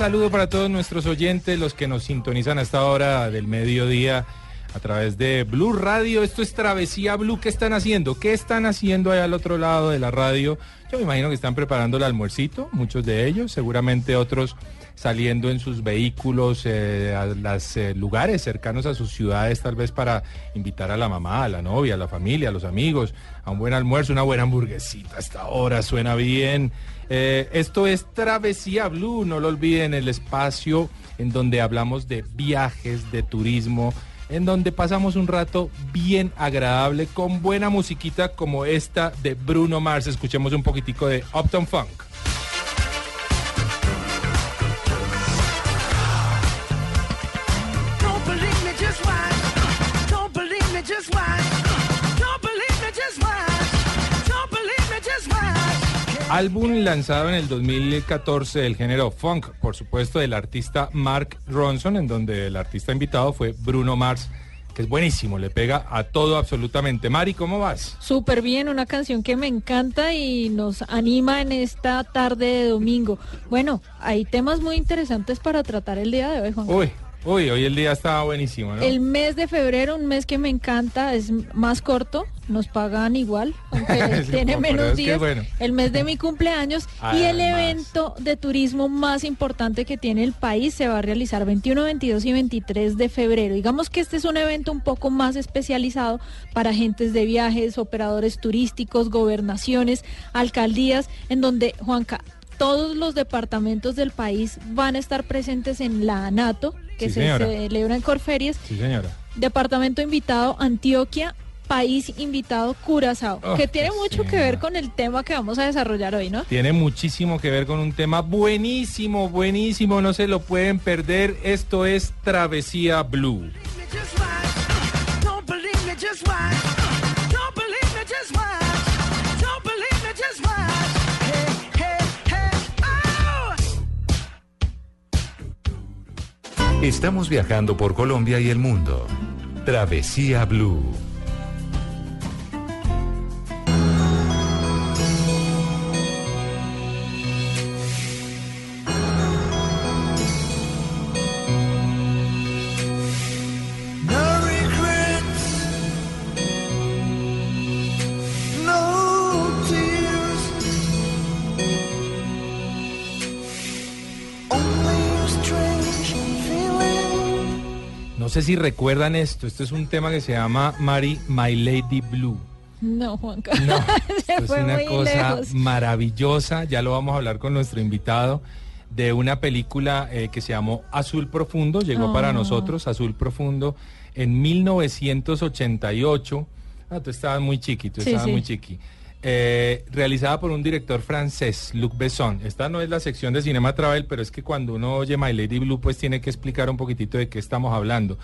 Saludo para todos nuestros oyentes, los que nos sintonizan a esta hora del mediodía a través de Blue Radio. Esto es Travesía Blue. ¿Qué están haciendo? ¿Qué están haciendo allá al otro lado de la radio? Yo me imagino que están preparando el almuercito, muchos de ellos, seguramente otros saliendo en sus vehículos eh, a los lugares cercanos a sus ciudades, tal vez para invitar a la mamá, a la novia, a la familia, a los amigos, a un buen almuerzo, una buena hamburguesita. Hasta ahora suena bien. Eh, esto es Travesía Blue, no lo olviden, el espacio en donde hablamos de viajes, de turismo, en donde pasamos un rato bien agradable con buena musiquita como esta de Bruno Mars. Escuchemos un poquitico de Uptown Funk. Álbum lanzado en el 2014 del género funk, por supuesto, del artista Mark Ronson, en donde el artista invitado fue Bruno Mars, que es buenísimo, le pega a todo absolutamente. Mari, ¿cómo vas? Súper bien, una canción que me encanta y nos anima en esta tarde de domingo. Bueno, hay temas muy interesantes para tratar el día de hoy, Juan. Uy, uy, hoy el día estaba buenísimo, ¿no? El mes de febrero, un mes que me encanta, es más corto, nos pagan igual, aunque Sí, tiene menos días. bueno. El mes de mi cumpleaños y el evento de turismo más importante que tiene el país se va a realizar 21, 22 y 23 de febrero. Digamos que este es un evento un poco más especializado para agentes de viajes, operadores turísticos, gobernaciones, alcaldías, en donde, Juanca, todos los departamentos del país van a estar presentes en la ANATO, que Sí, se celebra en Corferias. Sí, señora. Departamento invitado Antioquia, país invitado Curazao, Oh, que tiene qué mucho que ver con el tema que vamos a desarrollar hoy, ¿no? Tiene muchísimo que ver con un tema buenísimo, buenísimo, no se lo pueden perder. Esto es Travesía Blue. Estamos viajando por Colombia y el mundo. Travesía Blue. Sé si recuerdan esto, esto es un tema que se llama Mary My Lady Blue. No, Juanca. No, Se esto es una cosa lejos. maravillosa, ya lo vamos a hablar con nuestro invitado, de una película eh, que se llamó Azul Profundo, llegó para Ah. nosotros, Azul Profundo, en 1988. Ah, tú estabas muy chiquito, Sí, estabas sí. muy chiqui. Eh, realizada por un director francés, Luc Besson. Esta no es la sección de Cinema Travel, pero es que cuando uno oye My Lady Blue, pues tiene que explicar un poquitito de qué estamos hablando.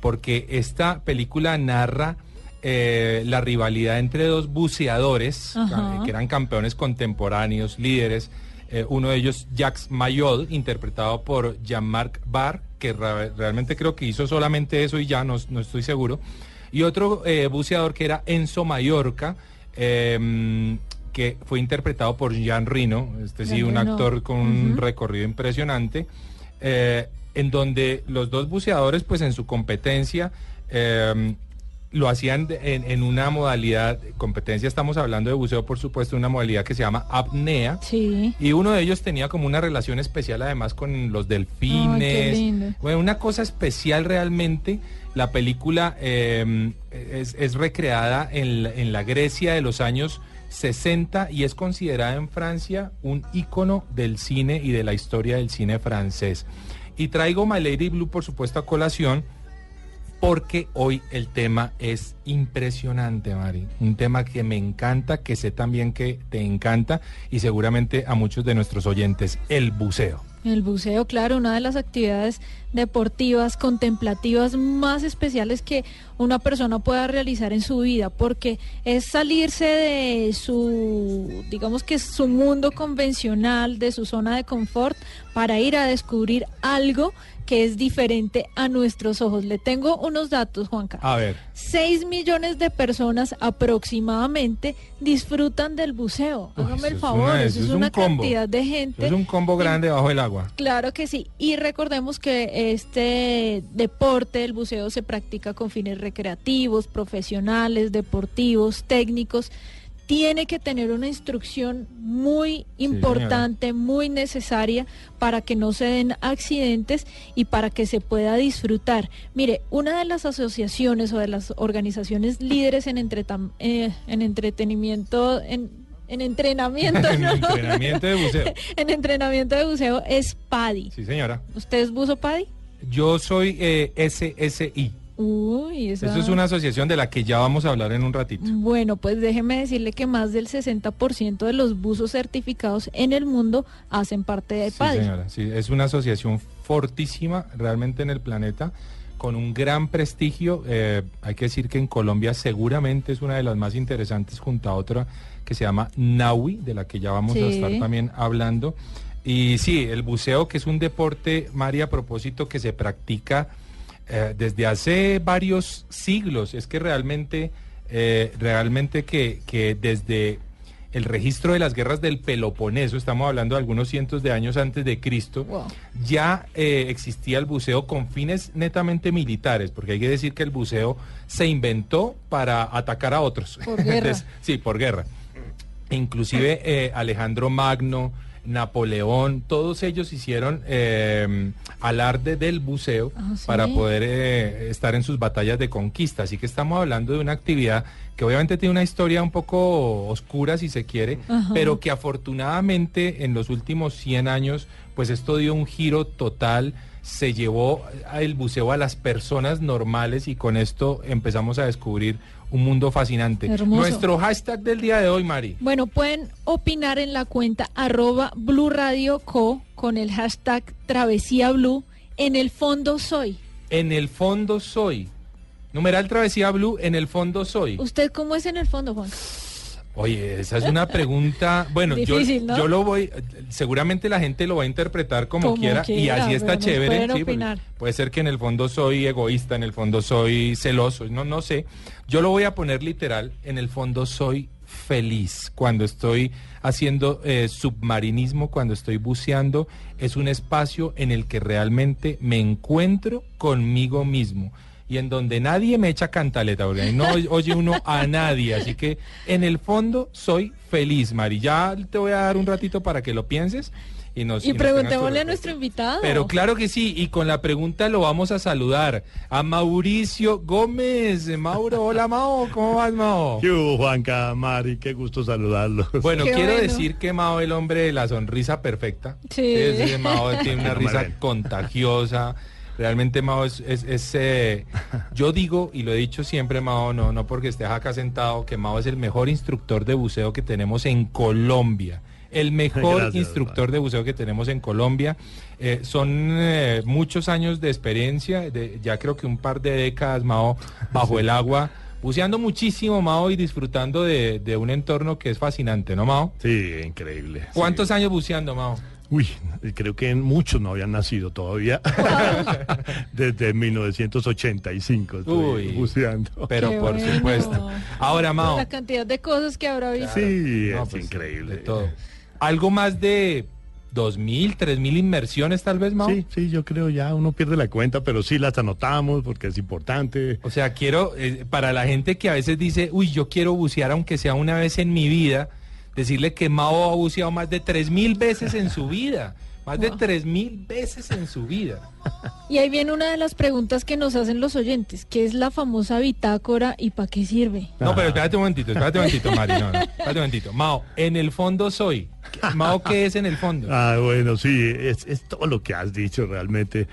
Porque esta película narra eh, la rivalidad entre dos buceadores, Ajá. eh, que eran campeones contemporáneos, líderes. Eh, uno de ellos, Jacques Mayol, interpretado por Jean-Marc Barr, que realmente creo que hizo solamente eso y ya no, no estoy seguro. Y otro buceador que era Enzo Mallorca, eh, que fue interpretado por Jean Reno, este sí, un actor con un recorrido impresionante, eh, en donde los dos buceadores, pues en su competencia, eh, lo hacían en, en una modalidad, competencia, estamos hablando de buceo, por supuesto, una modalidad que se llama apnea. Sí. Y uno de ellos tenía como una relación especial además con los delfines. bueno, una cosa especial realmente. La película eh, es, recreada en, la- en la Grecia de los años 60 y es considerada en Francia un ícono del cine y de la historia del cine francés. Y traigo My Lady Blue, por supuesto, a colación porque hoy el tema es impresionante, Mari. Un tema que me encanta, que sé también que te encanta y seguramente a muchos de nuestros oyentes, el buceo. El buceo, claro, una de las actividades deportivas, contemplativas más especiales que una persona pueda realizar en su vida, porque es salirse de su, digamos que su mundo convencional, de su zona de confort, para ir a descubrir algo que es diferente a nuestros ojos. Le tengo unos datos, Juanca. A ver, 6 millones de personas aproximadamente disfrutan del buceo. Uy, Hágame el es favor, una- eso eso es es una un combo. cantidad de gente. es un combo grande bajo el agua. Claro que sí. Y recordemos que este deporte, el buceo, se practica con fines recreativos, profesionales, deportivos, técnicos. Tiene que tener una instrucción muy importante, muy necesaria para que no se den accidentes y para que se pueda disfrutar. Mire, una de las asociaciones o de las organizaciones líderes en, entretam- eh, en entretenimiento, en, en entrenamiento, En ¿no? entrenamiento de buceo. en entrenamiento de buceo es PADI. Sí, señora. ¿Usted es buzo PADI? Yo soy eh, SSI. Uy, esa... Eso es una asociación de la que ya vamos a hablar en un ratito. Bueno, pues déjeme decirle que más del 60% de los buzos certificados en el mundo hacen parte de Sí, PADI. señora. Sí, es una asociación fortísima realmente en el planeta, con un gran prestigio. Eh, hay que decir que en Colombia seguramente es una de las más interesantes junto a otra que se llama Naui, de la que ya vamos a estar también hablando. Y sí, el buceo, que es un deporte, María, a propósito, que se practica eh, desde hace varios siglos. Es que realmente, eh, realmente que, que desde el registro de las guerras del Peloponeso, estamos hablando de algunos cientos de años antes de Cristo, Wow. ya eh, existía el buceo con fines netamente militares, porque hay que decir que el buceo se inventó para atacar a otros. Por guerra. sí, por guerra. Inclusive eh, Alejandro Magno, Napoleón, todos ellos hicieron eh, alarde del buceo Ah, ¿sí? para poder eh, estar en sus batallas de conquista. Así que estamos hablando de una actividad que obviamente tiene una historia un poco oscura, si se quiere, pero que afortunadamente en los últimos 100 años, pues esto dio un giro total, se llevó el buceo a las personas normales y con esto empezamos a descubrir un mundo fascinante. Hermoso. Nuestro hashtag del día de hoy, Mari. Bueno, pueden opinar en la cuenta arroba Blue Radio Co con el hashtag Travesía Blue. En el fondo soy. En el fondo soy. Numeral Travesía Blue, en el fondo soy. ¿Usted cómo es en el fondo, Juan? Oye, esa es una pregunta. Bueno, yo, yo lo voy. Seguramente la gente lo va a interpretar como, Como quiera, y así está chévere. sí, puede ser que en el fondo soy egoísta, en el fondo soy celoso, no, no sé. Yo lo voy a poner literal. En el fondo soy feliz cuando estoy haciendo eh, submarinismo, cuando estoy buceando. Es un espacio en el que realmente me encuentro conmigo mismo y en donde nadie me echa cantaleta, porque ahí no oye uno a nadie. Así que en el fondo soy feliz, Mari. Ya te voy a dar un ratito para que lo pienses y nos Y preguntémosle a nuestro invitado. Pero claro que sí, y con la pregunta lo vamos a saludar a Mauricio Gómez. Mauro, hola Mao, ¿cómo vas Mao? ¿Qué hubo, Juanca, Mari? Qué gusto saludarlos. Bueno, Qué quiero bueno. decir que Mao, el hombre de la sonrisa perfecta. Sí. Ese Mao tiene una risa contagiosa. Realmente Mao es, es- es, eh, yo digo, y lo he dicho siempre Mao, no, no porque estés acá sentado, que Mao es el mejor instructor de buceo que tenemos en Colombia. El mejor Gracias, instructor de buceo que tenemos en Colombia. Eh, son eh, muchos años de experiencia, de, ya creo que un par de décadas, Mao, bajo el agua, buceando muchísimo, Mao, y disfrutando de, de un entorno que es fascinante, ¿no, Mao? Sí, increíble. ¿Cuántos sí. años buceando, Mao? Uy, creo que muchos no habían nacido todavía. Desde 1985 estoy Uy. buceando. Pero Qué por bueno. supuesto. Ahora, Mao. La cantidad de cosas que habrá visto. Sí, No, es pues, increíble. de todo. Algo más de dos mil, tres mil inmersiones tal vez, Mao. Sí, sí, yo creo ya uno pierde la cuenta, pero sí las anotamos porque es importante. O sea, quiero, eh, para la gente que a veces dice, uy, yo quiero bucear aunque sea una vez en mi vida, decirle que Mao ha buceado más de tres mil veces en su vida. Más de tres mil veces en su vida. Y ahí viene una de las preguntas que nos hacen los oyentes, que es la famosa bitácora y para qué sirve. No, pero espérate un momentito, espérate un momentito, Mari. No, no, espérate un momentito. Mao, en el fondo soy. Mao, ¿qué es en el fondo? Ah, bueno, sí, es, es todo lo que has dicho realmente.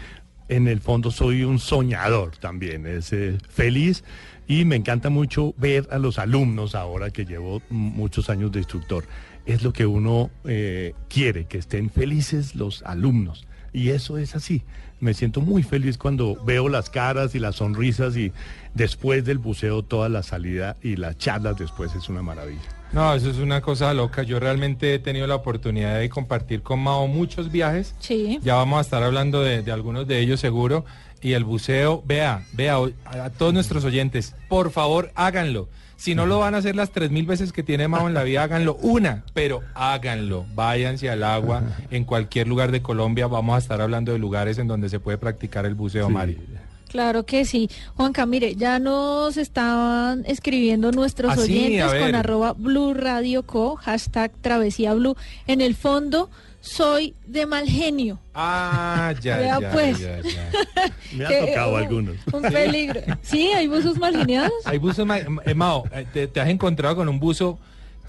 En el fondo soy un soñador también, es eh, feliz y me encanta mucho ver a los alumnos ahora que llevo muchos años de instructor. Es lo que uno eh, quiere, que estén felices los alumnos. Y eso es así. Me siento muy feliz cuando veo las caras y las sonrisas y después del buceo toda la salida y las charlas después es una maravilla. No, eso es una cosa loca. Yo realmente he tenido la oportunidad de compartir con Mao muchos viajes. Sí. Ya vamos a estar hablando de, de algunos de ellos seguro. Y el buceo, vea, vea, a, todos nuestros oyentes, por favor háganlo. Si no lo van a hacer las tres mil veces que tiene Mao en la vida, háganlo una, pero háganlo. Váyanse al agua en cualquier lugar de Colombia. Vamos a estar hablando de lugares en donde se puede practicar el buceo, Sí. Mari. Claro que sí. Juanca, mire, ya nos estaban escribiendo nuestros Ah, oyentes con arroba Blue Radio Co, hashtag Travesía Blue. En el fondo, soy de mal genio. Ah, ya, Vea, ya, pues. ya, ya. Me ha tocado uh, algunos. Un peligro. Sí, hay buzos mal geniados. Hay buzos, ma- eh, Mao, eh, te, te has encontrado con un buzo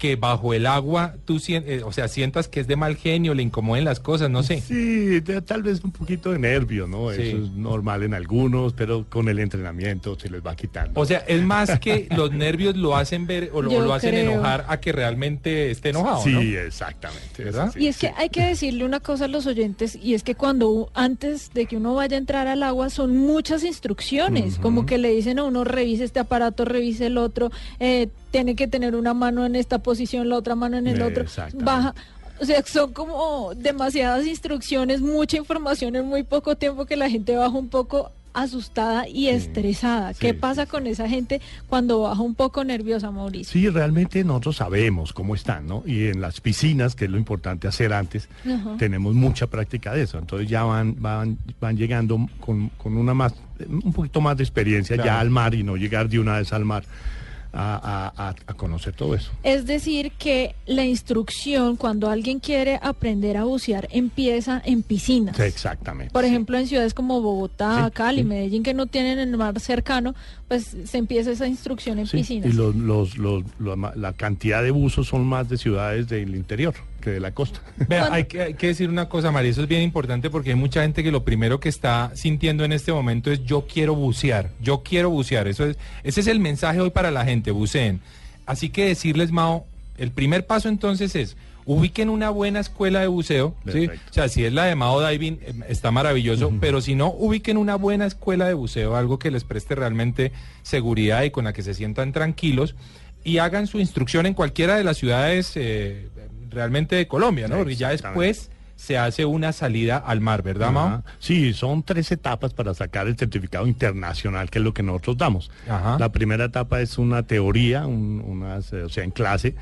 que bajo el agua tú eh, o sea, sientas que es de mal genio, le incomoden las cosas, no sé. Sí, de- tal vez un poquito de nervio, ¿no? Sí. Eso es normal en algunos, pero con el entrenamiento se les va quitando. O sea, es más que los nervios lo hacen ver o lo, hacen creo. enojar a que realmente esté enojado, sí, ¿no? exactamente. ¿Verdad? sí, Y es que hay que decirle una cosa a los oyentes, y es que cuando antes de que uno vaya a entrar al agua son muchas instrucciones, como que le dicen a uno revise este aparato, revise el otro, eh, tiene que tener una mano en esta posición, la otra mano en el otro, baja. O sea, son como demasiadas instrucciones, mucha información en muy poco tiempo que la gente baja un poco asustada y estresada. ¿Qué sí, pasa con esa gente cuando baja un poco nerviosa, Mauricio? Sí, realmente nosotros sabemos cómo están, ¿no? Y en las piscinas, que es lo importante hacer antes, tenemos mucha práctica de eso. Entonces ya van, van, van llegando con, con una más, un poquito más de experiencia Claro. ya al mar y no llegar de una vez al mar a, a- a- conocer todo eso. Es decir, que la instrucción cuando alguien quiere aprender a bucear empieza en piscinas. Sí, exactamente. Por sí. ejemplo, en ciudades como Bogotá, Sí, Cali. Medellín, que no tienen el mar cercano, pues se empieza esa instrucción en piscinas. Y los, los, los- la cantidad de buzos son más de ciudades del interior que de la costa. Vea, hay que, hay que decir una cosa, María, eso es bien importante porque hay mucha gente que lo primero que está sintiendo en este momento es yo quiero bucear, yo quiero bucear. Eso es, ese es el mensaje hoy para la gente, buceen. Así que decirles, Mao, el primer paso entonces es ubiquen una buena escuela de buceo. O sea, si es la de Mao Diving, eh, está maravilloso, pero si no, ubiquen una buena escuela de buceo, algo que les preste realmente seguridad y con la que se sientan tranquilos y hagan su instrucción en cualquiera de las ciudades eh, realmente de Colombia, ¿no? Porque ya después se hace una salida al mar, ¿verdad, Mao? Ajá. Sí, son tres etapas para sacar el certificado internacional, que es lo que nosotros damos. Ajá. La primera etapa es una teoría, un- unas, eh, o sea, en clase,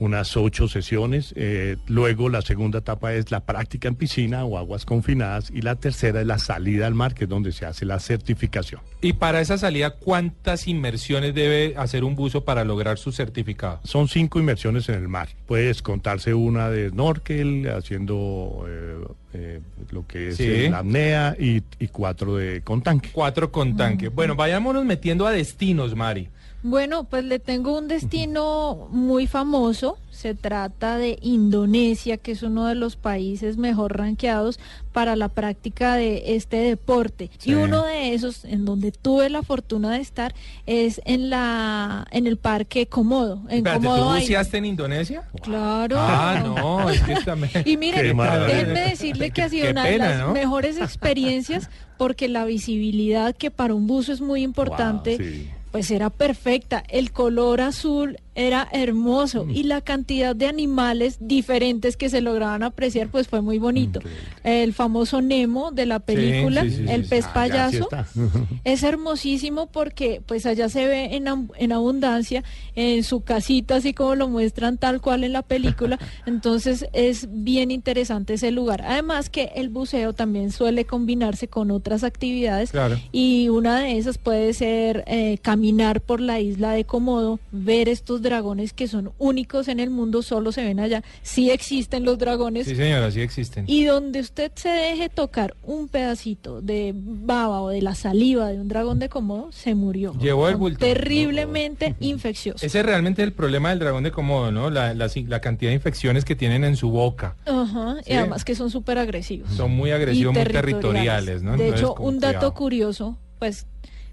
unas ocho sesiones. eh, luego la segunda etapa es la práctica en piscina o aguas confinadas. Y la tercera es la salida al mar, que es donde se hace la certificación. Y para esa salida, ¿cuántas inmersiones debe hacer un buzo para lograr su certificado? Son cinco inmersiones en el mar. Puedes contarse una de snorkel, haciendo eh, eh, lo que es Sí. la apnea, y, y cuatro de con tanque. Cuatro con tanque. Bueno, vayámonos metiendo a destinos, Mari. Bueno, pues le tengo un destino muy famoso. Se trata de Indonesia, que es uno de los países mejor rankeados para la práctica de este deporte. Sí. Y uno de esos, en donde tuve la fortuna de estar, es en la en el parque Komodo. En Espérate, ¿tú Komodo buceaste en Indonesia? Claro. Ah, no, es que también... Y miren, déjenme decirle que ha sido una pena, de las ¿no? mejores experiencias porque la visibilidad que para un buzo es muy importante, Wow, sí. Pues era perfecta. El color azul Era hermoso y la cantidad de animales diferentes que se lograban apreciar pues fue muy bonito. El famoso Nemo de la película, sí, sí, sí, el pez Ah, payaso, es hermosísimo porque pues allá se ve en, en abundancia, en su casita, así como lo muestran tal cual en la película. Entonces es bien interesante ese lugar. Además que el buceo también suele combinarse con otras actividades Claro. y una de esas puede ser eh, caminar por la isla de Komodo, ver estos dragones que son únicos en el mundo, solo se ven allá. Sí existen los dragones. Sí, señora, sí existen. Y donde usted se deje tocar un pedacito de baba o de la saliva de un dragón de Komodo, se murió. Llevó el bulto. Terriblemente infeccioso. Ese es realmente el problema del dragón de Komodo, ¿no? La, la, la cantidad de infecciones que tienen en su boca. Ajá, Sí. y además que son súper agresivos. Son muy agresivos, muy territoriales, ¿no? De Entonces, hecho, un dato cuidado. curioso, pues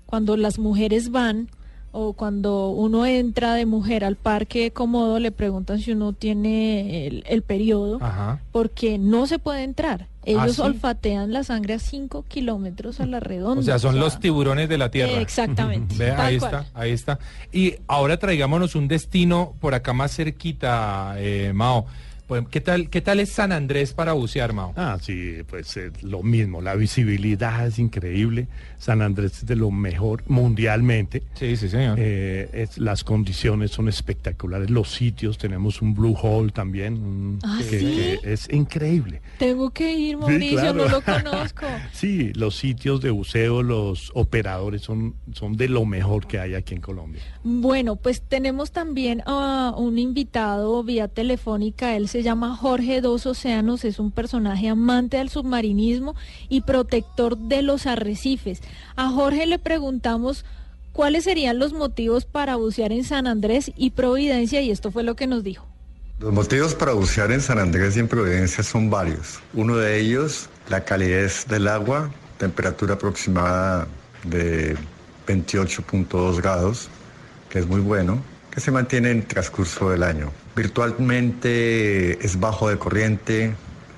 cuando las mujeres van o cuando uno entra de mujer al parque Komodo, le preguntan si uno tiene el, el periodo, Ajá. porque no se puede entrar. Ellos ¿Ah, sí? olfatean la sangre a 5 kilómetros a la redonda. O sea, son o los tiburones de la tierra. Exactamente. Ve, ahí cual. está, ahí está. Y ahora traigámonos un destino por acá más cerquita, eh, Mao. Pues, ¿qué tal, ¿Qué tal es San Andrés para bucear, Mao? Ah, sí, pues eh, lo mismo, la visibilidad es increíble. San Andrés es de lo mejor mundialmente. Sí, sí, señor. Eh, es- las condiciones son espectaculares, los sitios, tenemos un Blue Hole también, Ah, que, ¿sí? que es increíble. Tengo que ir, Mauricio, claro. no lo conozco. Sí, los sitios de buceo, los operadores son, son de lo mejor que hay aquí en Colombia. Bueno, pues tenemos también a un invitado vía telefónica. Él se llama Jorge Dos Océanos, es un personaje amante del submarinismo y protector de los arrecifes. A Jorge le preguntamos cuáles serían los motivos para bucear en San Andrés y Providencia y esto fue lo que nos dijo. Los motivos para bucear en San Andrés y en Providencia son varios. Uno de ellos, la calidez del agua, temperatura aproximada de 28.2 grados, que es muy bueno, que se mantiene en el transcurso del año. Virtualmente es bajo de corriente,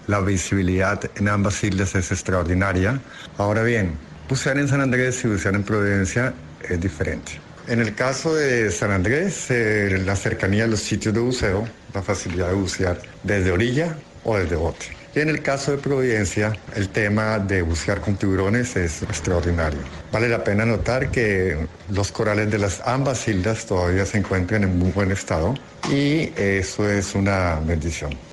la visibilidad en ambas islas es extraordinaria. Ahora bien, bucear en San Andrés y bucear en Providencia es diferente. En el caso de San Andrés, eh, la cercanía de los sitios de buceo, la facilidad de bucear desde orilla o desde bote. Y en el caso de Providencia, el tema de bucear con tiburones es extraordinario. Vale la pena notar que los corales de las ambas islas todavía se encuentran en muy buen estado y eso es una bendición.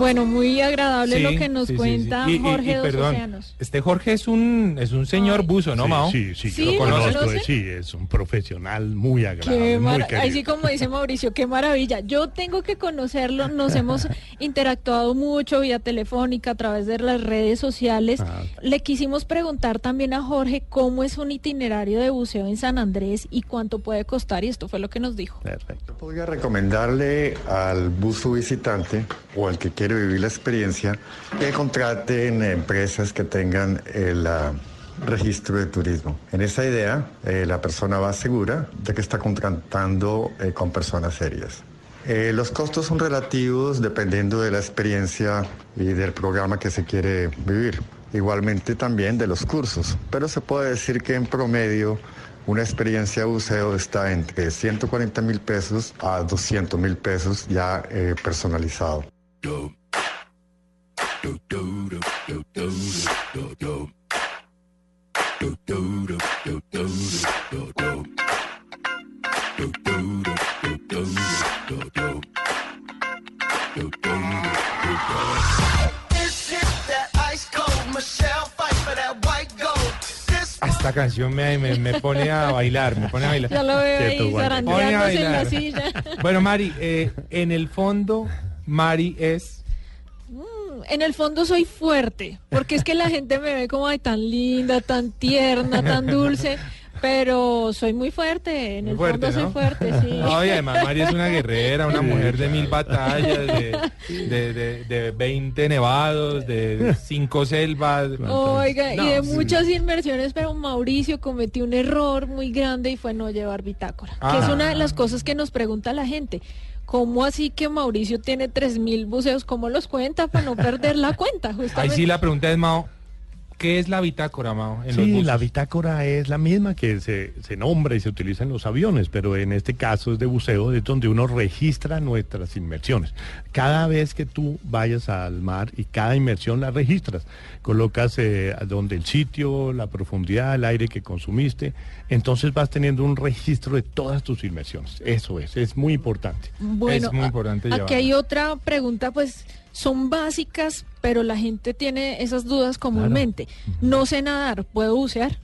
Bueno, muy agradable Sí, lo que nos sí, sí, cuenta sí. Y- y- Jorge y Dos perdón, Océanos. Este Jorge es un, es un señor Ay. buzo, ¿no, sí, Mao? Sí, sí, Sí, lo ¿lo conozco, conoce? sí, es un profesional muy agradable, Qué muy así como dice Mauricio, qué maravilla. Yo tengo que conocerlo, nos hemos interactuado mucho vía telefónica a través de las redes sociales. Ah. Le quisimos preguntar también a Jorge cómo es un itinerario de buceo en San Andrés y cuánto puede costar y esto fue lo que nos dijo. Perfecto. Yo podría recomendarle al buzo visitante o al que quiere vivir la experiencia que contraten empresas que tengan el ah, registro de turismo. En esa idea, eh, la persona va segura de que está contratando eh, con personas serias. Eh, los costos son relativos dependiendo de la experiencia y del programa que se quiere vivir. Igualmente también de los cursos, pero se puede decir que en promedio una experiencia buceo está entre 140 mil pesos a 200 mil pesos ya eh, personalizado. This Esta canción me, me, me pone a bailar, me pone a bailar. Ya lo veo Quieto, ahí Juan. zarandeándose en la bailar. silla. Bueno, Mari, eh, en el fondo, Mari es... En el fondo soy fuerte, porque es que la gente me ve como ay, tan linda, tan tierna, tan dulce, Pero soy muy fuerte, en Muy el fuerte, fondo ¿no? soy fuerte, sí. No, y además María es una guerrera, una mujer de mil batallas, de, de, de, de 20 nevados, de cinco selvas. Oiga, No, y de sí. muchas inversiones, pero Mauricio cometió un error muy grande y fue no llevar bitácora, que es Ah. una de las cosas que nos pregunta la gente. ¿Cómo así que Mauricio tiene 3.000 buceos? ¿Cómo los cuenta para no perder la cuenta? Ahí Justamente. sí la pregunta es, Mao, ¿qué es la bitácora, Mao, en los Sí, buses? la bitácora es la misma que se, se nombra y se utiliza en los aviones, pero en este caso es de buceo, es donde uno registra nuestras inmersiones. Cada vez que tú vayas al mar y cada inmersión la registras, colocas eh, donde el sitio, la profundidad, el aire que consumiste, entonces vas teniendo un registro de todas tus inmersiones. Eso es, es muy importante. Bueno, Es muy importante a- aquí llevarla. hay otra pregunta, pues son básicas, pero la gente tiene esas dudas comúnmente. No sé nadar, ¿puedo bucear?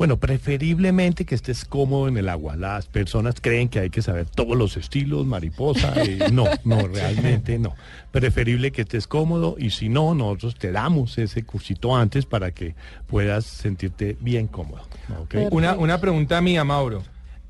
Bueno, preferiblemente que estés cómodo en el agua. Las personas creen que hay que saber todos los estilos, mariposa. eh, no, no, realmente no. Preferible que estés cómodo y si no, nosotros te damos ese cursito antes para que puedas sentirte bien cómodo. Una, una pregunta mía, Mauro.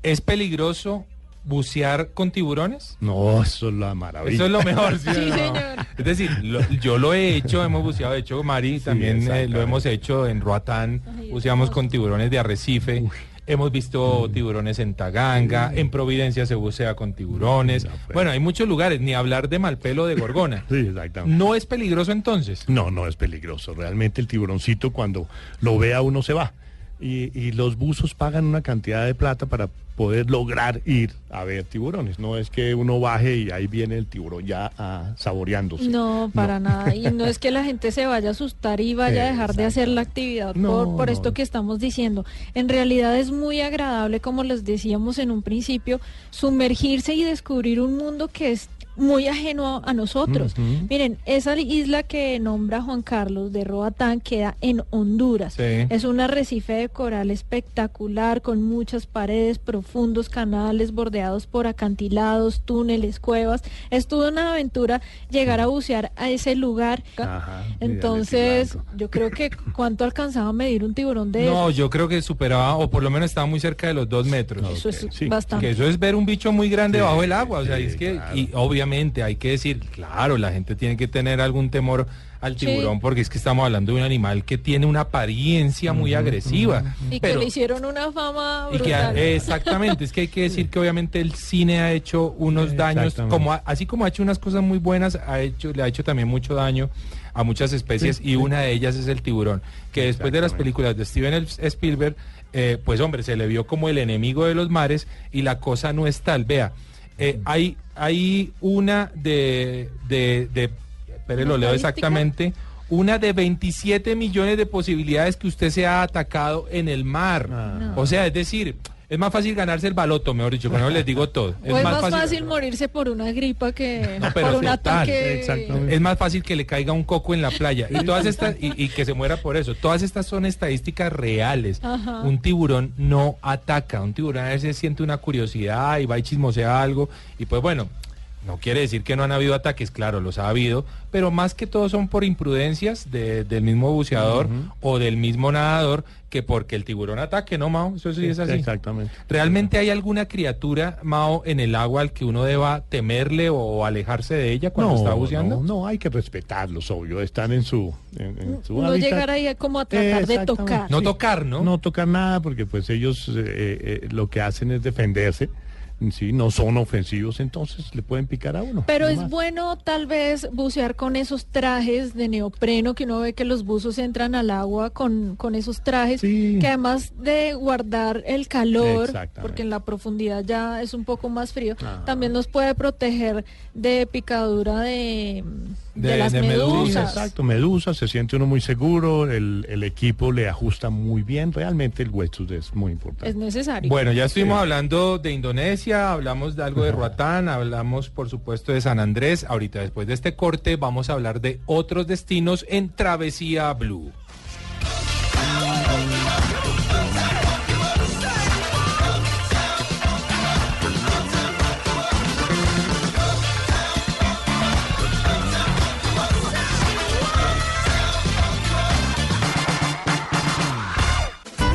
¿Es peligroso bucear con tiburones? No, eso es la maravilla. Eso es lo mejor, ¿sí, Sí, no? señor. Es decir, lo- yo lo he hecho, hemos buceado, de hecho, Mari, también eh, lo hemos hecho en Roatán, Ay, buceamos con tiburones de arrecife. Hemos visto tiburones en Taganga, en Providencia se bucea con tiburones. Bueno, hay muchos lugares, ni hablar de Malpelo de Gorgona. Sí, exactamente. ¿No es peligroso entonces? No, no es peligroso. Realmente el tiburoncito cuando lo vea uno se va. Y, y los buzos pagan una cantidad de plata para poder lograr ir a ver tiburones. No es que uno baje y ahí viene el tiburón ya ah, saboreándose. No, para nada. Y no es que la gente se vaya a asustar y vaya a dejar de hacer la actividad No, por, por no. esto que estamos diciendo. En realidad es muy agradable, como les decíamos en un principio, sumergirse y descubrir un mundo que es muy ajeno a nosotros. Miren, esa isla que nombra Juan Carlos de Roatán queda en Honduras. Sí. Es un arrecife de coral espectacular con muchas paredes, profundos canales bordeados por acantilados, túneles, cuevas. Es toda una aventura llegar a bucear a ese lugar. Ajá, Entonces, yo creo que cuánto alcanzaba a medir un tiburón de No, esos? yo creo que superaba, o por lo menos estaba muy cerca de los dos metros. Eso es sí. bastante. Que eso es ver un bicho muy grande Sí, bajo el agua, o sea, sí, es que, claro. y obviamente hay que decir, claro, la gente tiene que tener algún temor al Sí. tiburón, porque es que estamos hablando de un animal que tiene una apariencia muy agresiva. Y que le hicieron una fama y que exactamente, es que hay que decir que obviamente el cine ha hecho unos daños, como ha- así como ha hecho unas cosas muy buenas, ha hecho, le ha hecho también mucho daño a muchas especies y una de ellas es el tiburón, que después de las películas de Steven El- Spielberg, eh, pues hombre, se le vio como el enemigo de los mares y la cosa no es tal. Vea, eh, hay, hay una de, de, de espere, lo ¿Una leo exactamente, una de 27 millones de posibilidades que usted sea atacado en el mar. Ah. O sea, es decir, es más fácil ganarse el baloto, mejor dicho, con eso les digo todo. O es más fácil, morirse por una gripa que No, pero por un ataque. Es más fácil que le caiga un coco en la playa y todas estas y, y que se muera por eso. Todas estas son estadísticas reales. Ajá. Un tiburón no ataca, un tiburón a veces siente una curiosidad y va y chismosea algo y pues bueno, no quiere decir que no han habido ataques, claro, los ha habido, pero más que todo son por imprudencias de- del mismo buceador o del mismo nadador que porque el tiburón ataque, ¿no, Mao? Eso sí es así. Exactamente. ¿Realmente hay alguna criatura, Mao, en el agua al que uno deba temerle o alejarse de ella cuando está buceando? No, no, hay que respetarlos, obvio. Están en su, en, en su No hábitat. llegar ahí como a tratar de tocar. No tocar, ¿no? No tocar nada porque pues ellos eh, eh, lo que hacen es defenderse. Sí, no son ofensivos, entonces le pueden picar a uno. Pero no es más. bueno tal vez bucear con esos trajes de neopreno que uno ve que los buzos entran al agua con, con esos trajes, Sí. que además de guardar el calor, porque en la profundidad ya es un poco más frío, Ajá. también nos puede proteger de picadura de, de De- las de medusas. medusas. exacto, medusa, se siente uno muy seguro, el, el equipo le ajusta muy bien, realmente el wetsuit es muy importante. Es necesario. Bueno, ya estuvimos hablando de Indonesia, hablamos de algo de Roatán, hablamos por supuesto de San Andrés. Ahorita después de este corte vamos a hablar de otros destinos en Travesía Blue.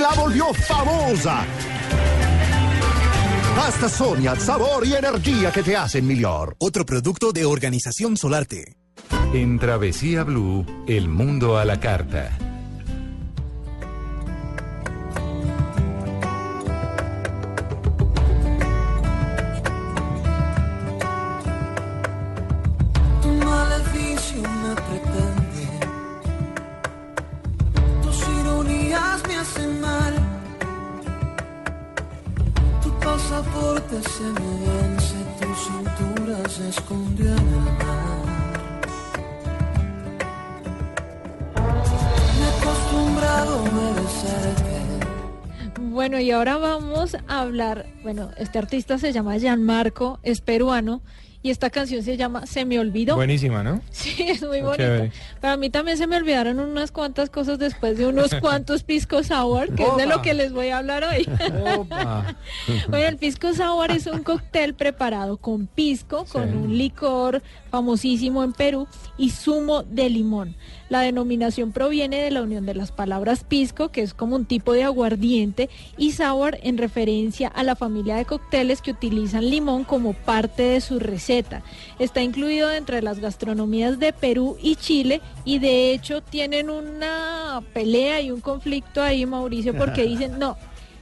Y la volvió famosa. Pasta Sonia, sabor y energía que te hacen mejor. Otro producto de Organización Solarte. En Travesía Blue, el mundo a la carta. Se me vence, tu cintura se escondió en el mar. Me he acostumbrado a besarte. Bueno, y ahora vamos a hablar, bueno, este artista se llama Gianmarco, es peruano, y esta canción se llama Se me olvidó. Buenísima, ¿no? Sí, es muy bonita. Chévere. Pero a mí también se me olvidaron unas cuantas cosas después de unos cuantos pisco sour, que es de lo que les voy a hablar hoy. Opa. Bueno, el pisco sour es un cóctel preparado con pisco, con Sí. un licor famosísimo en Perú y zumo de limón. La denominación proviene de la unión de las palabras pisco, que es como un tipo de aguardiente, y sour en referencia a la familia de cócteles que utilizan limón como parte de su receta. Está incluido entre las gastronomías de Perú y Chile y de hecho tienen una pelea y un conflicto ahí, Mauricio, porque dicen, no,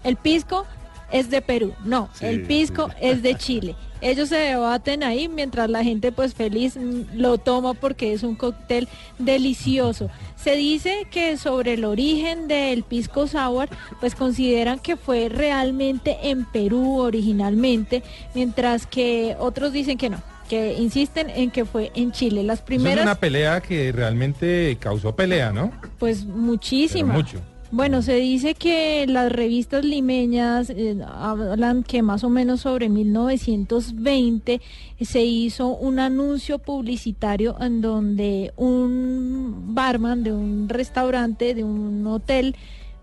el pisco es de Perú, no, Sí, el pisco sí. es de Chile. Ellos se debaten ahí mientras la gente pues feliz mm, lo toma porque es un cóctel delicioso. Se dice que sobre el origen del pisco sour pues consideran que fue realmente en Perú originalmente, mientras que otros dicen que no, que insisten en que fue en Chile. Las Eso es primeras una pelea que realmente causó pelea, ¿no? pues Pero muchísimas. mucho. Bueno, se dice que las revistas limeñas eh, hablan que más o menos sobre 1920 se hizo un anuncio publicitario en donde un barman de un restaurante, de un hotel,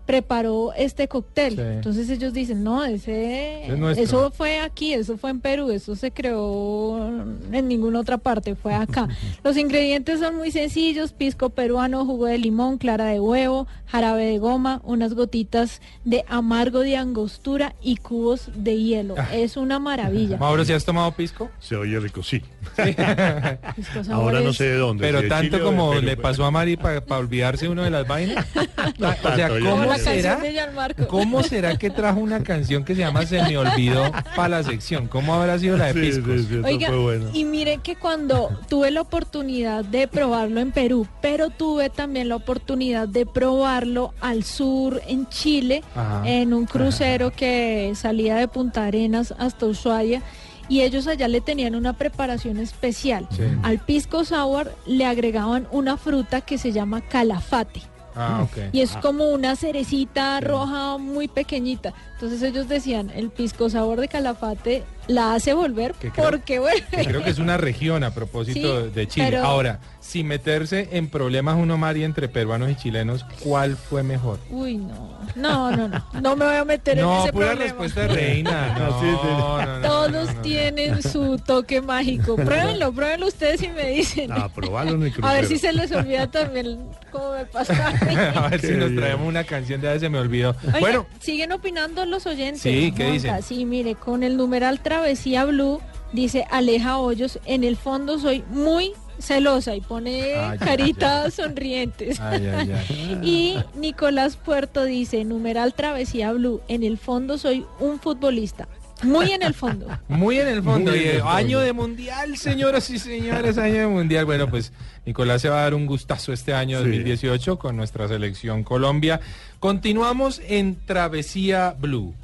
preparó este cóctel. Sí. Entonces ellos dicen, no, ese, Es eso fue aquí, eso fue en Perú, eso se creó en ninguna otra parte, fue acá. Los ingredientes son muy sencillos, pisco peruano, jugo de limón, clara de huevo, jarabe de goma, unas gotitas de amargo de angostura y cubos de hielo. Ah. Es una maravilla. Mauro, ¿si has tomado pisco? Se oye rico, sí. Ahora no sé de dónde. Pero si de tanto Chile como Perú, le pues. pasó a Mari para olvidarse uno de las vainas. o sea, tanto, Como ¿cómo será? de Gianmarco. ¿Cómo será que trajo una canción que se llama Se me olvidó para la sección? ¿Cómo habrá sido la de Sí, piscos? sí, sí, eso Oiga, fue bueno. y miren que cuando tuve la oportunidad de probarlo en Perú, pero tuve también la oportunidad de probarlo al sur en Chile, Ajá. en un crucero que salía de Punta Arenas hasta Ushuaia. Y ellos allá le tenían una preparación especial. Sí. Al pisco sour le agregaban una fruta que se llama calafate. Ah, ok. Y es como una cerecita roja muy pequeñita. Entonces ellos decían, el pisco sabor de Calafate la hace volver Que creo- porque vuelve. Que Creo que es una región a propósito Sí, de Chile. pero- Ahora, sin meterse en problemas uno, Mari, entre peruanos y chilenos, ¿cuál fue mejor? Uy, no. No, no, no. No me voy a meter en No, ese pura problema. respuesta de reina. No, Sí, sí, sí. no, no, no, Todos no, no, no. tienen su toque mágico. Pruébenlo, pruébenlo ustedes y me dicen. Ah, probarlo en el a ver si se les olvida también cómo me pasa. a mí. A ver si Qué nos bien. traemos una canción de Se me olvidó. Oiga, Bueno, siguen opinando los oyentes. Sí, ¿qué dicen? Sí, mire, con el numeral Travesía Blue dice Aleja Hoyos, en el fondo soy muy celosa y pone Ay, ay, caritas sonrientes. ay, ay, ay. Y Nicolás Puerto dice, numeral Travesía Blue, en el fondo soy un futbolista. Muy en el fondo. Muy en el fondo. Muy y en el fondo. año de mundial, señoras y señores, año de mundial. Bueno, pues Nicolás se va a dar un gustazo este año Sí. 2018 con nuestra selección Colombia. Continuamos en Travesía Blue.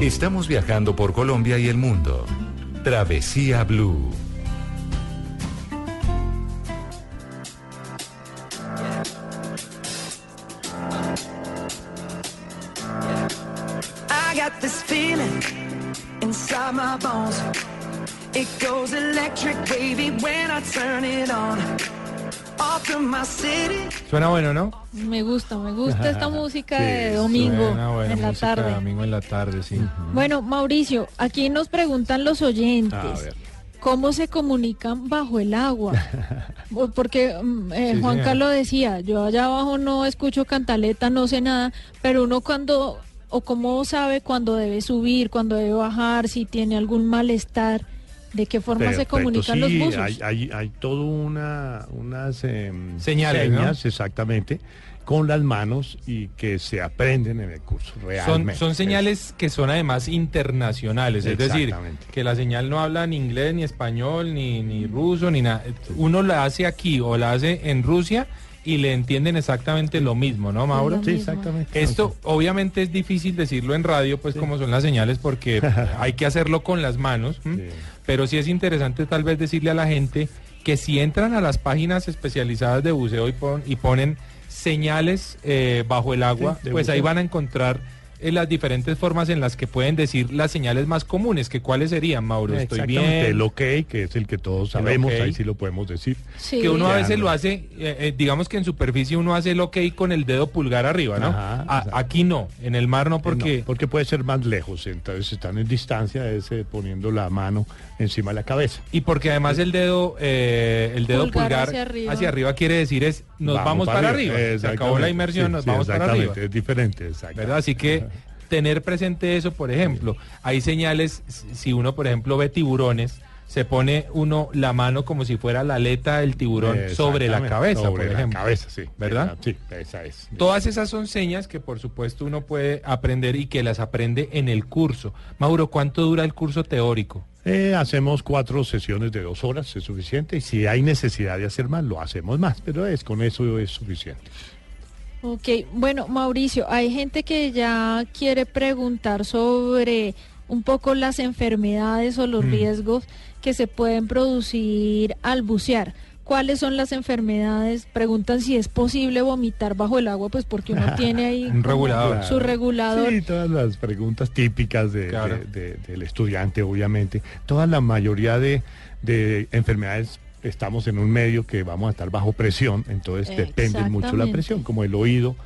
Estamos viajando por Colombia y el mundo. Travesía Blue. got this feeling inside my bones. It goes electric wavy when I turn it on. Suena bueno, ¿no? Me gusta, me gusta esta música de domingo en la tarde. Domingo en la tarde, sí. Bueno, Mauricio, aquí nos preguntan los oyentes. ¿Cómo se comunican bajo el agua? Porque mm, eh, Sí, Juan señora. Carlos decía, yo allá abajo no escucho cantaleta, no sé nada, pero uno cuando, o cómo sabe cuándo debe subir, cuándo debe bajar, si tiene algún malestar, de qué forma se comunican sí, los buzos. Hay, hay, hay todo una, unas em, Señales, exactamente, con las manos y que se aprenden en el curso, Son, realmente. son señales que son además internacionales, es decir, que la señal no habla ni inglés, ni español, ni, ni ruso, ni nada. Uno la hace aquí o la hace en Rusia y le entienden exactamente lo mismo, ¿no, Mauro? lo Sí, mismo. exactamente. Esto obviamente es difícil decirlo en radio, pues como son las señales, porque hay que hacerlo con las manos, pero sí es interesante tal vez decirle a la gente que si entran a las páginas especializadas de buceo y, pon- y ponen señales eh, bajo el agua, Sí, pues ahí van a encontrar eh, las diferentes formas en las que pueden decir las señales más comunes, que cuáles serían, Mauro, estoy bien. el ok, que es el que todos sabemos, ahí sí lo podemos decir. Sí. que uno a veces lo hace, eh, eh, digamos que en superficie uno hace el ok con el dedo pulgar arriba, ¿no? Ajá, A- aquí no, en el mar no, porque No, porque puede ser más lejos, entonces están en distancia, es eh, poniendo la mano encima de la cabeza. y porque además el dedo, eh, el dedo Pulgar pulgar, hacia hacia, arriba. quiere decir es nos vamos, para, arriba. Se acabó la inmersión, Sí, nos sí, vamos para arriba. Es diferente, exacto. Así que tener presente eso, por ejemplo, hay señales, si uno, por ejemplo, ve tiburones, se pone uno la mano como si fuera la aleta del tiburón sobre la cabeza, sobre por la ejemplo. cabeza, sí. ¿Verdad? Sí, esa es. Todas esas son señas que por supuesto uno puede aprender y que las aprende en el curso. Mauro, ¿cuánto dura el curso teórico? Eh, hacemos cuatro sesiones de dos horas, es suficiente. Y si hay necesidad de hacer más, lo hacemos más. Pero es con eso es suficiente. Ok, bueno, Mauricio, hay gente que ya quiere preguntar sobre un poco las enfermedades o los Mm. riesgos que se pueden producir al bucear. ¿Cuáles son las enfermedades? Preguntan si es posible vomitar bajo el agua, pues porque uno tiene ahí Un regulador. su regulador. Sí, todas las preguntas típicas de- Claro. de- de- del estudiante, obviamente. Toda la mayoría de, de enfermedades estamos en un medio que vamos a estar bajo presión, entonces depende mucho la presión, como el oído.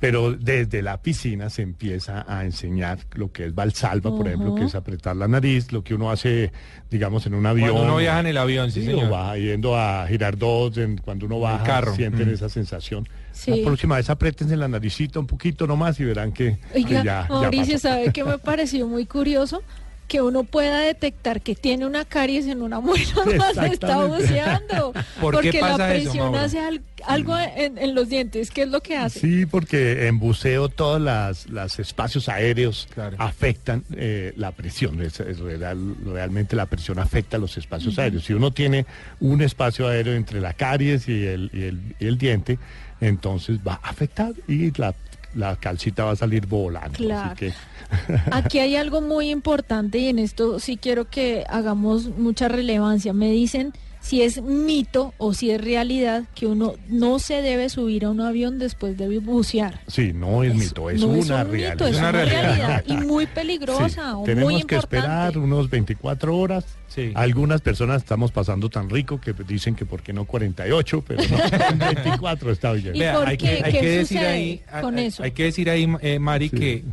Pero desde la piscina se empieza a enseñar lo que es valsalva, por ejemplo, que es apretar la nariz, lo que uno hace, digamos, en un avión. Cuando uno viaja en el avión, sí, Sí, señor. o va yendo a Girardot, en- cuando uno baja, carro. sienten Mm. esa sensación. Sí. La próxima vez apriétense la naricita un poquito nomás y verán que, Oiga, ya, ya Mauricio, pasó. ¿sabe qué me pareció muy curioso? Que uno pueda detectar que tiene una caries en una muela cuando está buceando. ¿Por qué porque la pasa presión hace al- algo en, en los dientes. ¿Qué es lo que hace? Sí, porque en buceo todos las, los espacios aéreos Claro. afectan eh, la presión. Es, es real- realmente la presión afecta a los espacios aéreos. Si uno tiene un espacio aéreo entre la caries y el, y el, y el diente, entonces va a afectar y la, la calcita va a salir volando. Claro. Así que Aquí hay algo muy importante y en esto sí quiero que hagamos mucha relevancia. Me dicen si es mito o si es realidad que uno no se debe subir a un avión después de bucear. sí, no es mito, es no una un realidad. mito, es Es una una realidad. realidad y muy Sí, peligrosa o tenemos muy que esperar unos 24 horas. Sí. Algunas personas estamos pasando tan rico que dicen que por qué no 48, pero no, 24 está bien. ¿Y por hay qué? que, hay ¿Qué que decir ahí, con hay, eso? hay que decir ahí, eh, Mari, Sí. que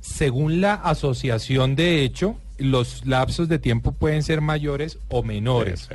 según la asociación de hecho, los lapsos de tiempo pueden ser mayores o menores.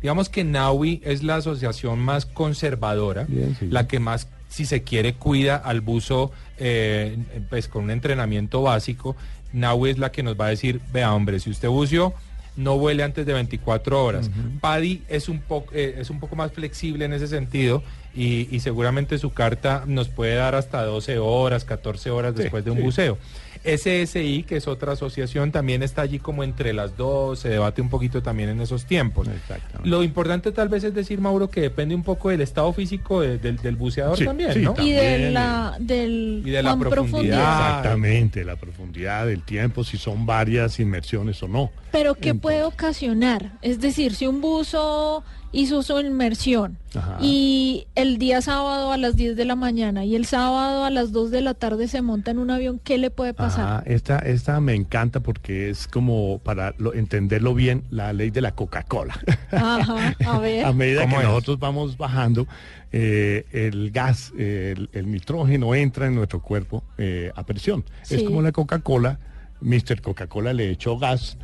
Digamos que NAUI es la asociación más conservadora, Bien, sí. la que más, si se quiere, cuida al buzo eh, pues con un entrenamiento básico. NAUI es la que nos va a decir, vea hombre, si usted buceó, no vuele antes de 24 horas. PADI es un, poco eh, es un poco más flexible en ese sentido y, y seguramente su carta nos puede dar hasta 12 horas, 14 horas Sí, después de un sí. buceo. SSI, que es otra asociación, también está allí como entre las dos, se debate un poquito también en esos tiempos. Exactamente. Lo importante tal vez es decir, Mauro, que depende un poco del estado físico de- del, del buceador Sí, también, sí, ¿no? también. y de la del Y de la cuán profundidad. Exactamente, la profundidad del tiempo, si son varias inmersiones o no. Pero ¿qué Entonces. puede ocasionar? Es decir, si un buzo hizo su inmersión Ajá. y el día sábado a las 10 de la mañana y el sábado a las 2 de la tarde se monta en un avión, ¿qué le puede pasar? Ajá, esta, esta me encanta porque es como para lo- entenderlo bien la ley de la Coca-Cola. Ajá, a ver. A medida que nosotros vamos bajando, eh, el gas, eh, el, el nitrógeno entra en nuestro cuerpo eh, a presión. Es como la Coca-Cola. Mr. Coca-Cola le echó gas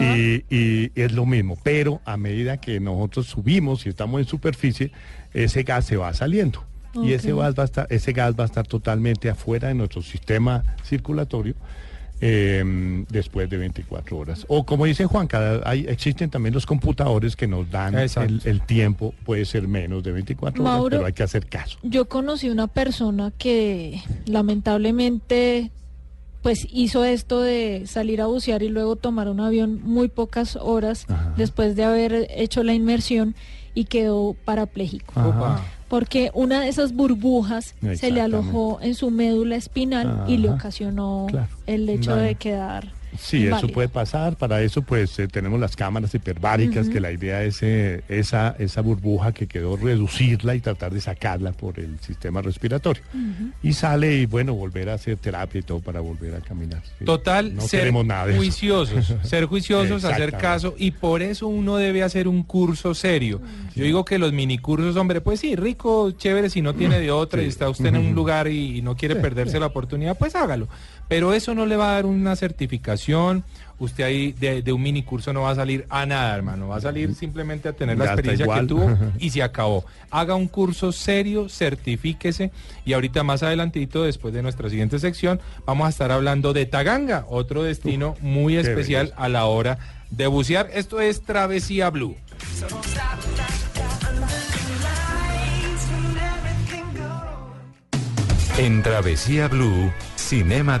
y, y es lo mismo. Pero a medida que nosotros subimos y estamos en superficie, ese gas se va saliendo. Y ese gas, va a estar, ese gas va a estar totalmente afuera de nuestro sistema circulatorio eh, después de 24 horas. O como dice Juan, cada, hay, existen también los computadores que nos dan el, el tiempo, puede ser menos de 24 horas, pero hay que hacer caso. Yo conocí una persona que lamentablemente pues hizo esto de salir a bucear y luego tomar un avión muy pocas horas Ajá. después de haber hecho la inmersión y quedó parapléjico. Porque una de esas burbujas se le alojó en su médula espinal y le ocasionó Claro. el hecho de quedar Sí, eso puede pasar. Para eso, pues, eh, tenemos las cámaras hiperbáricas, que la idea es eh, esa, esa burbuja que quedó, reducirla y tratar de sacarla por el sistema respiratorio. Y sale y, bueno, volver a hacer terapia y todo para volver a caminar. Total, No ser queremos nada de eso. juiciosos, ser juiciosos, hacer caso y por eso uno debe hacer un curso serio. Yo digo que los minicursos, hombre, pues sí, rico, chévere si no tiene de otra y está usted en un lugar y, y no quiere Sí, perderse sí. la oportunidad, pues hágalo. Pero eso no le va a dar una certificación. Usted ahí de, de un minicurso no va a salir a nada, hermano. Va a salir simplemente a tener la Ya experiencia que tuvo y se acabó. Haga un curso serio, certifíquese y ahorita más adelantito, después de nuestra siguiente sección, vamos a estar hablando de Taganga, otro destino muy qué especial a la hora de bucear. Esto es Travesía Blue. En Travesía Blue, Cinema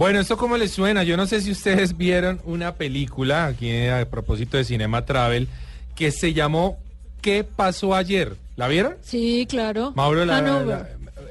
Bueno, ¿esto cómo les suena? Yo no sé si ustedes vieron una película, aquí a propósito de Cinema Travel, que se llamó ¿Qué pasó ayer? ¿La vieron? Sí, claro. Mauro, la, Hanover,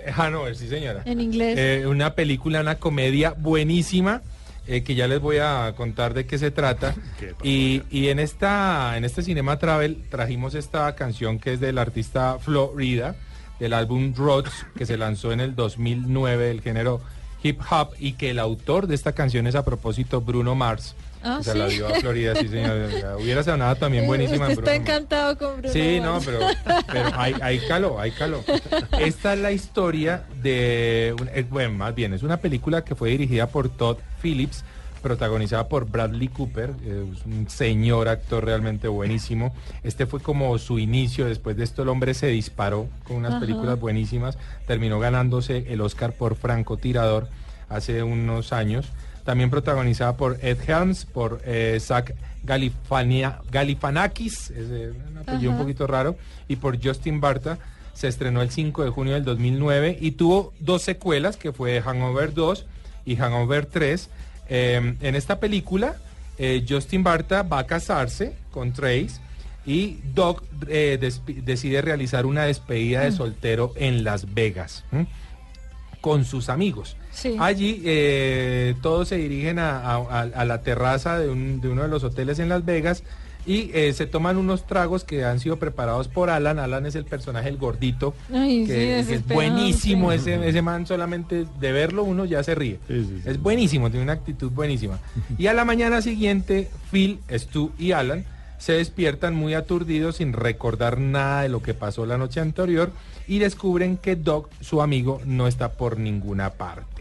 la- Hanover, sí señora. en inglés. Eh, una película, una comedia buenísima eh, que ya les voy a contar de qué se trata. Qué y, y en esta en este Cinema Travel trajimos esta canción que es del artista Florida, del álbum Rhodes, que se lanzó en el 2009 del género hip hop y que el autor de esta canción es a propósito Bruno Mars. Ah, se la ¿sí? dio a Florida, sí señor. Hubiera sonado también buenísima. en Usted está Bruno encantado con Bruno Sí, no, pero, pero hay, hay calor, hay calor. Esta es la historia de, eh, bueno, más bien, es una película que fue dirigida por Todd Phillips, protagonizada por Bradley Cooper, eh, un señor actor realmente buenísimo. Este fue como su inicio, después de esto el hombre se disparó con unas Ajá. películas buenísimas, terminó ganándose el Oscar por francotirador hace unos años. También protagonizada por Ed Helms, por eh, Zach Galifania- es eh, un apellido un poquito raro, y por Justin Barta. Se estrenó el 5 de junio del 2009 y tuvo dos secuelas, que fue Hangover 2 y Hangover 3. Eh, en esta película, eh, Justin Barta va a casarse con Trace y Doc eh, decide realizar una despedida de soltero en Las Vegas ¿m? con sus amigos. Sí. Allí eh, todos se dirigen a, a- a- a la terraza de, un- de uno de los hoteles en Las Vegas y eh, se toman unos tragos que han sido preparados por Alan. Alan es el personaje, el gordito, Ay, sí, que, que es desesperante. buenísimo. Ese, ese man solamente de verlo uno ya se ríe. Sí, sí, sí. Es buenísimo, tiene una actitud buenísima. Y a la mañana siguiente, Phil, Stu y Alan se despiertan muy aturdidos sin recordar nada de lo que pasó la noche anterior y descubren que Doc, su amigo, no está por ninguna parte.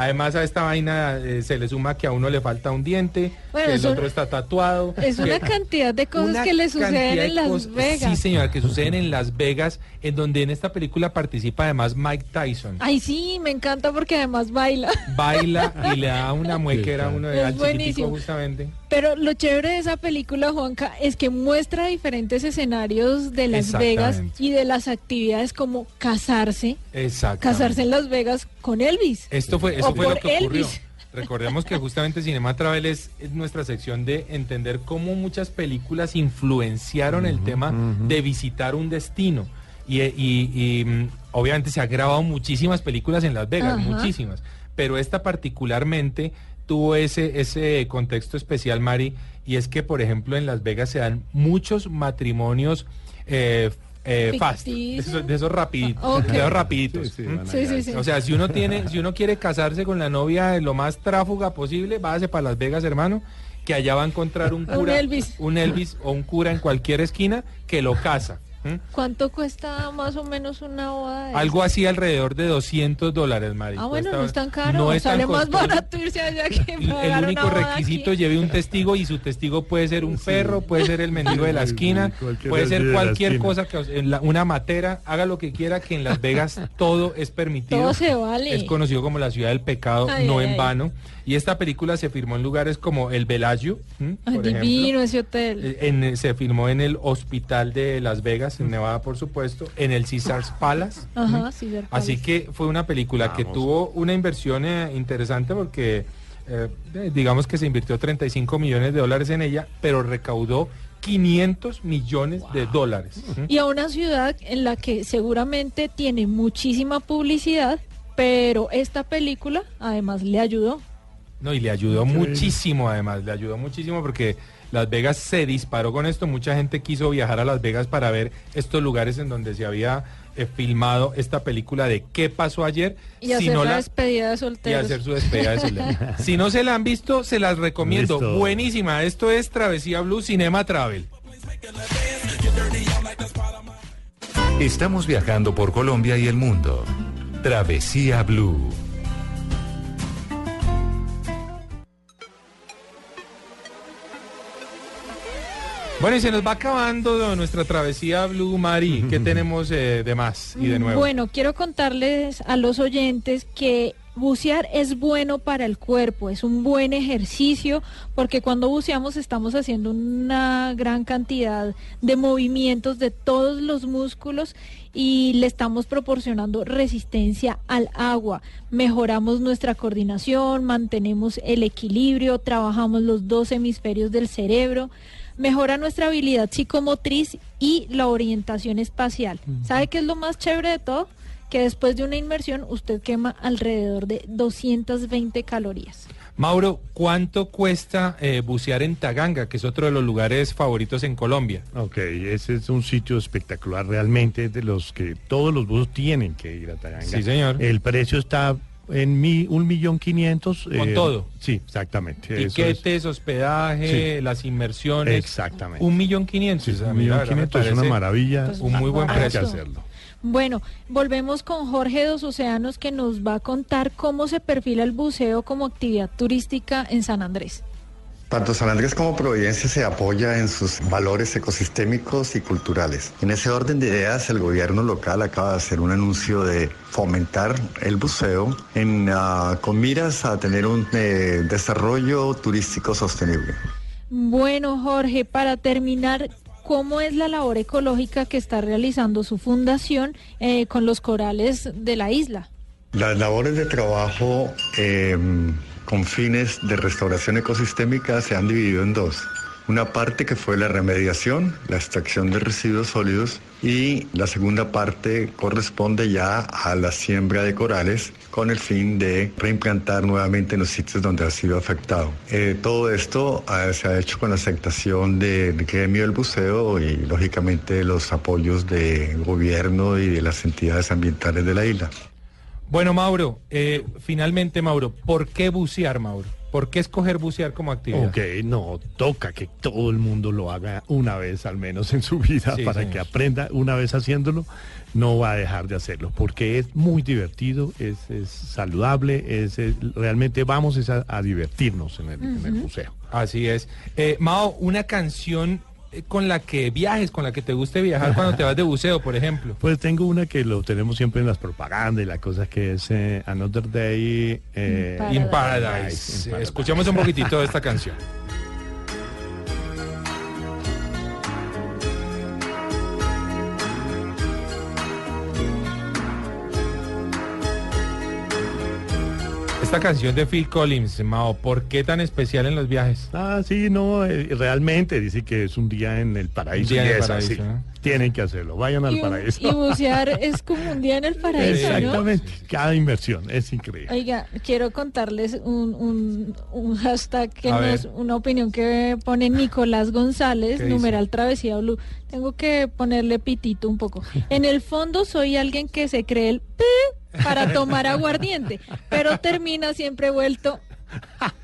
Además a esta vaina eh, se le suma que a uno le falta un diente, Bueno, que el otro está tatuado. Es que- una cantidad de cosas que le suceden de en Las cosas- Vegas. Sí, señora, que suceden en Las Vegas, en donde en esta película participa además Mike Tyson. Ay, sí, me encanta porque además baila. Baila y le da una muequera a uno de Es al chiquitico buenísimo. justamente. Pero lo chévere de esa película, Juanca, es que muestra diferentes escenarios de Las Vegas y de las actividades como casarse, Exacto. casarse en Las Vegas con Elvis. Esto fue, eso O fue lo que ocurrió. Elvis. Recordemos que justamente Cinema Travel es, es nuestra sección de entender cómo muchas películas influenciaron el tema de visitar un destino. Y, y- y, mm, obviamente se ha grabado muchísimas películas en Las Vegas, muchísimas. Pero esta particularmente tuvo ese, ese contexto especial, Mari, y es que, por ejemplo, en Las Vegas se dan muchos matrimonios eh, eh, fast, de esos, de esos rapiditos, Ok. de esos rapiditos. Sí, sí, ¿m? van Sí, sí, sí. O sea, si uno tiene, si uno quiere casarse con la novia lo más tráfuga posible, váyase para Las Vegas, hermano, que allá va a encontrar un Un cura, Elvis. un Elvis o un cura en cualquier esquina que lo casa. ¿M? ¿Cuánto cuesta más o menos una boda? de Algo así alrededor de 200 dólares, Mari. Ah, bueno, Cuesta- no es tan caro. no es tan Sale más barato irse allá que pagar el una único boda requisito, aquí. lleve un testigo y su testigo puede ser un perro, puede ser el mendigo de la esquina, puede ser cualquier cosa, que os- en la- una matera, haga lo que quiera, que en Las Vegas todo es permitido. Todo se vale. Es conocido como la ciudad del pecado, Ay, no ay, en ay. Y esta película se filmó en lugares como el Bellagio, ¿m? Ay, por divino ejemplo. ese hotel. Eh, en- se filmó en el Hospital de Las Vegas, en Nevada, por supuesto, en el Caesars Palace. Ajá, sí, ver Así Palace. que fue una película que tuvo una inversión eh, interesante porque eh, eh, digamos que se invirtió 35 millones de dólares en ella, pero recaudó 500 millones de dólares. Y a una ciudad en la que seguramente tiene muchísima publicidad, pero esta película además le ayudó. No, y le ayudó muchísimo además, le ayudó muchísimo porque Las Vegas se disparó con esto, mucha gente quiso viajar a Las Vegas para ver estos lugares en donde se había eh, filmado esta película de qué pasó ayer. Y Si hacer no la despedida de y solteros. hacer su despedida de soltero. si no se la han visto, se las recomiendo. Listo. Buenísima. Esto es Travesía Blue Cinema Travel. Estamos viajando por Colombia y el mundo. Travesía Blue. Bueno, y se nos va acabando nuestra Travesía Blue Mari. ¿Qué tenemos eh, de más y de nuevo? Bueno, quiero contarles a los oyentes que bucear es bueno para el cuerpo, es un buen ejercicio porque cuando buceamos estamos haciendo una gran cantidad de movimientos de todos los músculos y le estamos proporcionando resistencia al agua. Mejoramos nuestra coordinación, mantenemos el equilibrio, trabajamos los dos hemisferios del cerebro mejora nuestra habilidad psicomotriz y la orientación espacial. ¿Sabe qué es lo más chévere de todo? Que después de una inmersión usted quema alrededor de 220 calorías. Mauro, ¿cuánto cuesta eh, bucear en Taganga, que es otro de los lugares favoritos en Colombia? Ok, ese es un sitio espectacular, realmente es de los que todos los buzos tienen que ir a Taganga. Sí, señor. El precio está en mi, un millón quinientos. eh, ¿Con todo? Sí, exactamente. eso es. Tiquetes, hospedaje, Sí. las inmersiones. Exactamente. Un millón quinientos. Sí, un millón quinientos es una maravilla. Pues, Un muy buen Hay que precio. hacerlo. Bueno, volvemos con Jorge Dos Océanos que nos va a contar cómo se perfila el buceo como actividad turística en San Andrés. Tanto San Andrés como Providencia se apoya en sus valores ecosistémicos y culturales. En ese orden de ideas, el gobierno local acaba de hacer un anuncio de fomentar el buceo en, ah, con miras a tener un eh, desarrollo turístico sostenible. Bueno, Jorge, para terminar, ¿cómo es la labor ecológica que está realizando su fundación eh, con los corales de la isla? Las labores de trabajo eh, con fines de restauración ecosistémica se han dividido en dos. Una parte que fue la remediación, la extracción de residuos sólidos y la segunda parte corresponde ya a la siembra de corales con el fin de reimplantar nuevamente en los sitios donde ha sido afectado. Eh, todo esto eh, se ha hecho con la aceptación del gremio del buceo y lógicamente los apoyos del gobierno y de las entidades ambientales de la isla. Bueno, Mauro, eh, finalmente, Mauro, ¿por qué bucear, Mauro? ¿Por qué escoger bucear como actividad? Ok, no, toca que todo el mundo lo haga una vez al menos en su vida Sí, para señor. que aprenda una vez haciéndolo, no va a dejar de hacerlo, porque es muy divertido, es, es saludable, es, es- realmente vamos es a, a divertirnos en el, en el buceo. Así es. Eh, Mao, una canción con la que viajes, con la que te guste viajar cuando te vas de buceo, por ejemplo. Pues tengo una que lo tenemos siempre en las propagandas y la cosa que es eh, Another Day eh, Paradise. In Paradise. Paradise, in Paradise. Escuchemos un poquitito de esta canción. Esta canción de Phil Collins, Mao, ¿por qué tan especial en los viajes? Ah, sí, no, eh, realmente dice que es un día en el paraíso. Un día en el paraíso. Tienen que hacerlo, vayan al Y, paraíso. y bucear es como un día en el paraíso, ¿no? Exactamente, cada inversión es increíble. Oiga, quiero contarles un, un, un hashtag que nos, una opinión que pone Nicolás González, ¿Qué dice? numeral Travesía Blue. Tengo que ponerle pitito un poco. En el fondo soy alguien que se cree el pi para tomar aguardiente, pero termina siempre vuelto.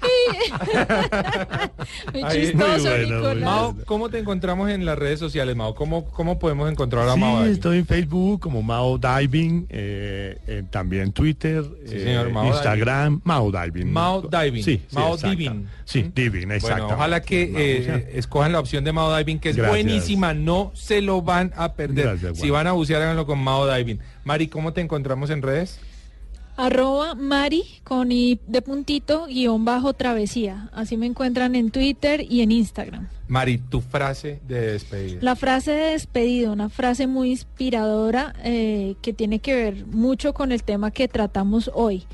Pi. Muy Ay, chistoso, muy bueno, muy Nicolás. Mao, ¿cómo te encontramos en las redes sociales, Mao? ¿Cómo, cómo podemos encontrar a Sí, Mao? estoy en Facebook como Mao Diving, eh, eh, también Twitter, Sí, eh, señor, Mao Instagram, Mao Diving. Mao Diving. Sí, Mao. Diving. Sí, ¿Mm? Diving, exacto. Bueno, ojalá que eh, escojan la opción de Mao Diving, que es Gracias. buenísima, no se lo van a perder. Gracias, si van a bucear, háganlo con Mao Diving. Mari, ¿cómo te encontramos en redes? Arroba Mari con i de puntito guion bajo travesía. Así me encuentran en Twitter y en Instagram. Mari, tu frase de despedida. La frase de despedida, una frase muy inspiradora eh, que tiene que ver mucho con el tema que tratamos hoy.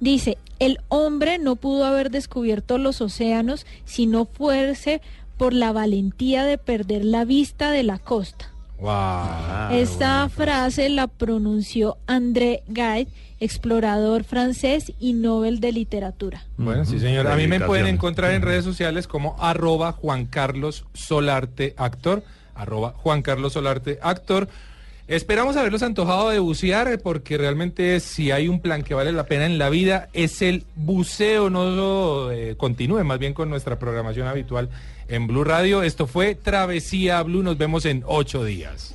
Dice, el hombre no pudo haber descubierto los océanos si no fuese por la valentía de perder la vista de la costa. Wow. Esta frase la pronunció André Gide, explorador francés y Nobel de Literatura. Bueno, sí, Ujú. señor. A mí me pueden encontrar en redes sociales como arroba Juan Carlos Solarte Actor, arroba Juan Carlos Solarte Actor. Esperamos haberlos antojado de bucear porque realmente si hay un plan que vale la pena en la vida es el buceo. No eh, continúe más bien con nuestra programación habitual en Blue Radio. Esto fue Travesía Blue. Nos vemos en ocho días.